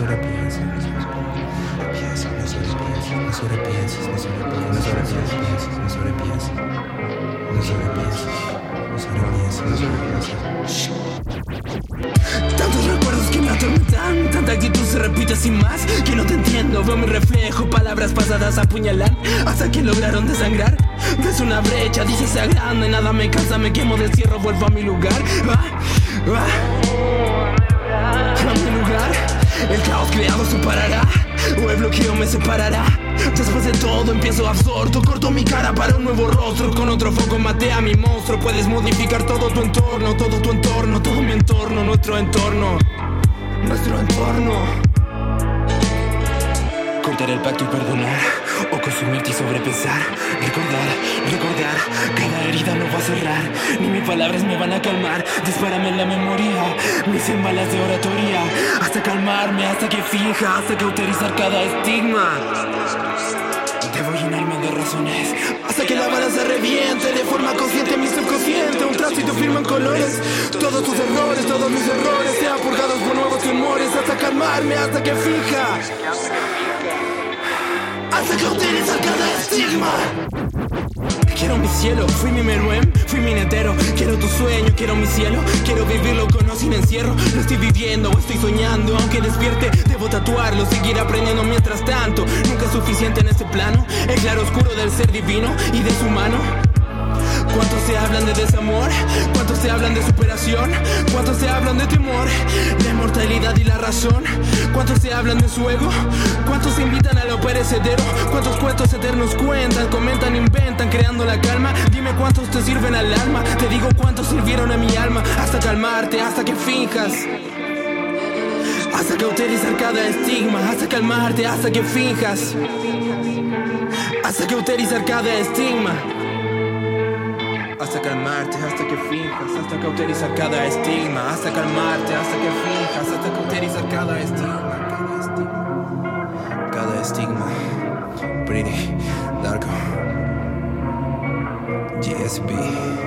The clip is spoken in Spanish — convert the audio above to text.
sobrepienses, no sobrepienses, no sobrepienses, no sobrepienses, no sobrepienses, no sobrepienses, no sobrepienses, no sobrepienses, Tantos recuerdos que me atormentan, tanta actitud se repite sin más. Que no te entiendo, veo mi reflejo, palabras pasadas apuñalan hasta que lograron desangrar. Ves una brecha, dices sea grande, nada me cansa, me quemo de cierro, vuelvo a mi lugar. Va, va, a mi lugar caos creado se parará, o el bloqueo me separará. Después de todo empiezo absorto, corto mi cara para un nuevo rostro, con otro foco maté a mi monstruo. Puedes modificar todo tu entorno, todo tu entorno, todo mi entorno, nuestro entorno, nuestro entorno. El pacto y perdonar, o consumirte y sobrepensar. Recordar, recordar, cada herida no va a cerrar, ni mis palabras me van a calmar. Dispárame en la memoria, mis cien balas de oratoria, hasta calmarme, hasta que finja, hasta cauterizar cada estigma. Debo llenarme de razones Hasta que la bala se reviente De forma consciente mi subconsciente Un trazo y tu firma en colores Todos tus errores, todos mis errores Sean purgados por nuevos temores Hasta calmarme, hasta que fija Quiero mi cielo, fui mi meruem, fui mi netero. Quiero tu sueño, quiero mi cielo. Quiero vivirlo con o sin encierro. Lo estoy viviendo o estoy soñando. Aunque despierte, debo tatuarlo Seguir aprendiendo mientras tanto. Nunca es suficiente en este plano El claro oscuro del ser divino y de su mano ¿Cuántos se hablan de desamor? ¿Cuántos se hablan de superación? ¿Cuántos se hablan de temor? La inmortalidad y la razón ¿Cuántos se hablan de su ego? ¿Cuántos se invitan a lo perecedero? ¿Cuántos cuentos eternos cuentan? Comentan, inventan, creando la calma Dime cuántos te sirven al alma Te digo cuántos sirvieron a mi alma Hasta calmarte, hasta que finjas hasta cauterizar cada estigma, hasta calmarte, hasta que finjas, hasta cauterizar cada estigma hasta calmarte, hasta que finjas, hasta cauterizar cada estigma, hasta calmarte, hasta que finjas, hasta cauterizar cada estigma, cada estigma, cada estigma. Pretty, Darko, GSP.